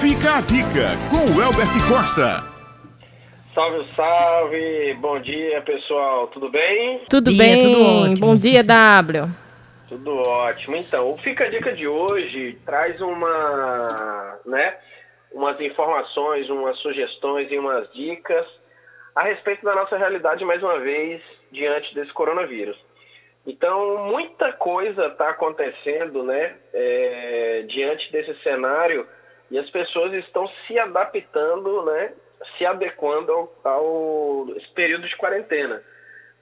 Fica a dica com o Elbert Costa. Salve, salve! Bom dia, pessoal. Tudo bem? Tudo dia, bem, tudo ótimo. Bom dia, W. Tudo ótimo. Então, o Fica a Dica de hoje traz uma, né, umas informações, umas sugestões e umas dicas a respeito da nossa realidade, mais uma vez, diante desse coronavírus. Então, muita coisa está acontecendo, né, é, diante desse cenário e as pessoas estão se adaptando, né, se adequando ao, ao período de quarentena,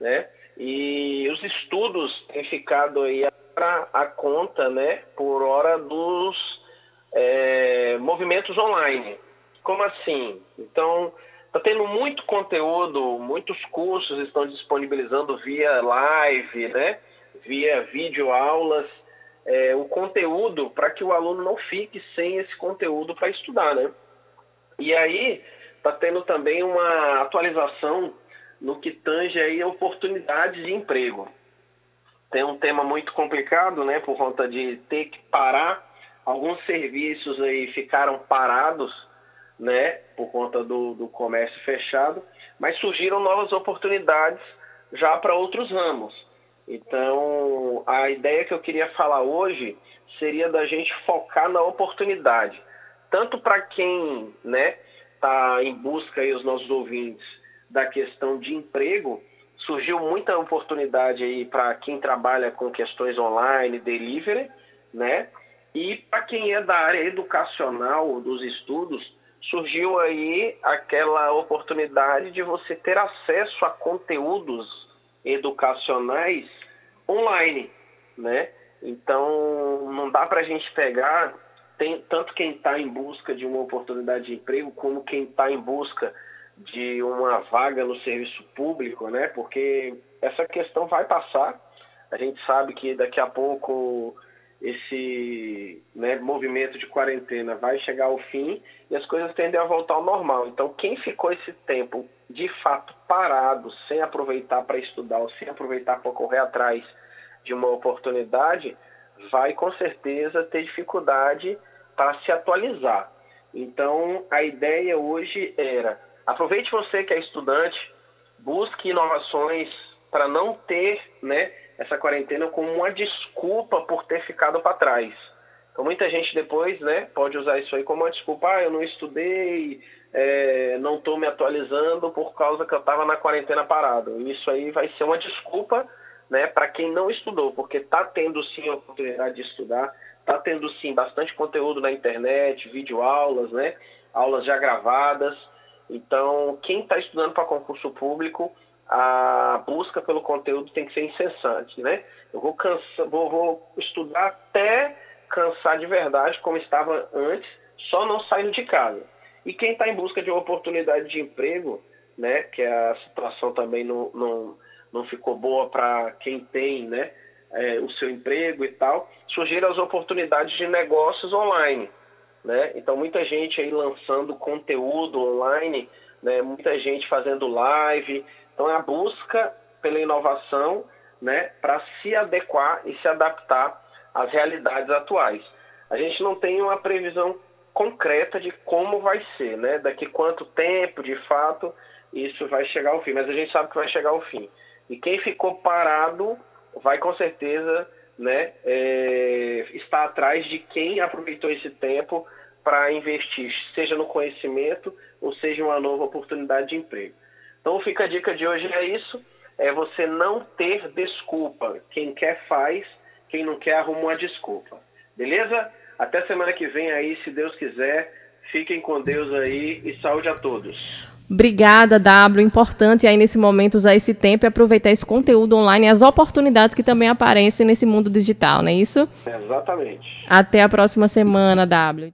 né? E os estudos têm ficado aí para a conta, né, por hora dos é, movimentos online. Como assim? Então, está tendo muito conteúdo, muitos cursos estão disponibilizando via live, né, via vídeo aulas, é, o conteúdo para que o aluno não fique sem esse conteúdo para estudar, né? E aí está tendo também uma atualização no que tange aí oportunidades de emprego. Tem um tema muito complicado, né, por conta de ter que parar. Alguns serviços aí ficaram parados, né, por conta do, do comércio fechado, mas surgiram novas oportunidades já para outros ramos. Então, a ideia que eu queria falar hoje seria da gente focar na oportunidade, tanto para quem, né, está em busca aí os nossos ouvintes da questão de emprego, surgiu muita oportunidade aí para quem trabalha com questões online, delivery, né? E para quem é da área educacional, dos estudos, surgiu aí aquela oportunidade de você ter acesso a conteúdos educacionais online, né? Então, não dá para a gente pegar tem, tanto quem está em busca de uma oportunidade de emprego, como quem está em busca de uma vaga no serviço público, né? Porque essa questão vai passar. A gente sabe que daqui a pouco esse né, movimento de quarentena vai chegar ao fim e as coisas tendem a voltar ao normal. Então, quem ficou esse tempo de fato parado, sem aproveitar para estudar ou sem aproveitar para correr atrás de uma oportunidade, vai com certeza ter dificuldade para se atualizar. Então, a ideia hoje era aproveite você que é estudante, busque inovações para não ter né, essa quarentena como uma desculpa por ter ficado para trás. Então, muita gente depois né, pode usar isso aí como uma desculpa. Ah, eu não estudei, é, não estou me atualizando por causa que eu estava na quarentena parado. Isso aí vai ser uma desculpa né, para quem não estudou, porque está tendo sim a oportunidade de estudar, está tendo sim bastante conteúdo na internet, vídeo aulas, né, aulas já gravadas. Então, quem está estudando para concurso público, a busca pelo conteúdo tem que ser incessante, né? Eu vou, cansa, vou, vou estudar até cansar de verdade, como estava antes, só não saindo de casa. E quem está em busca de uma oportunidade de emprego, né, que a situação também não, não não ficou boa para quem tem né, é, o seu emprego e tal, surgiram as oportunidades de negócios online. Né? Então, muita gente aí lançando conteúdo online, né? muita gente fazendo live. Então, é a busca pela inovação né? para se adequar e se adaptar às realidades atuais. A gente não tem uma previsão concreta de como vai ser, né? daqui quanto tempo, de fato, isso vai chegar ao fim. Mas a gente sabe que vai chegar ao fim. E quem ficou parado vai com certeza né, é, estar atrás de quem aproveitou esse tempo para investir, seja no conhecimento ou seja uma nova oportunidade de emprego. Então fica a dica de hoje é isso, é você não ter desculpa. Quem quer faz, quem não quer arruma uma desculpa. Beleza? Até semana que vem aí, se Deus quiser. Fiquem com Deus aí e saúde a todos. Obrigada, W. Importante aí nesse momento usar esse tempo e aproveitar esse conteúdo online e as oportunidades que também aparecem nesse mundo digital, não é isso? Exatamente. Até a próxima semana, W.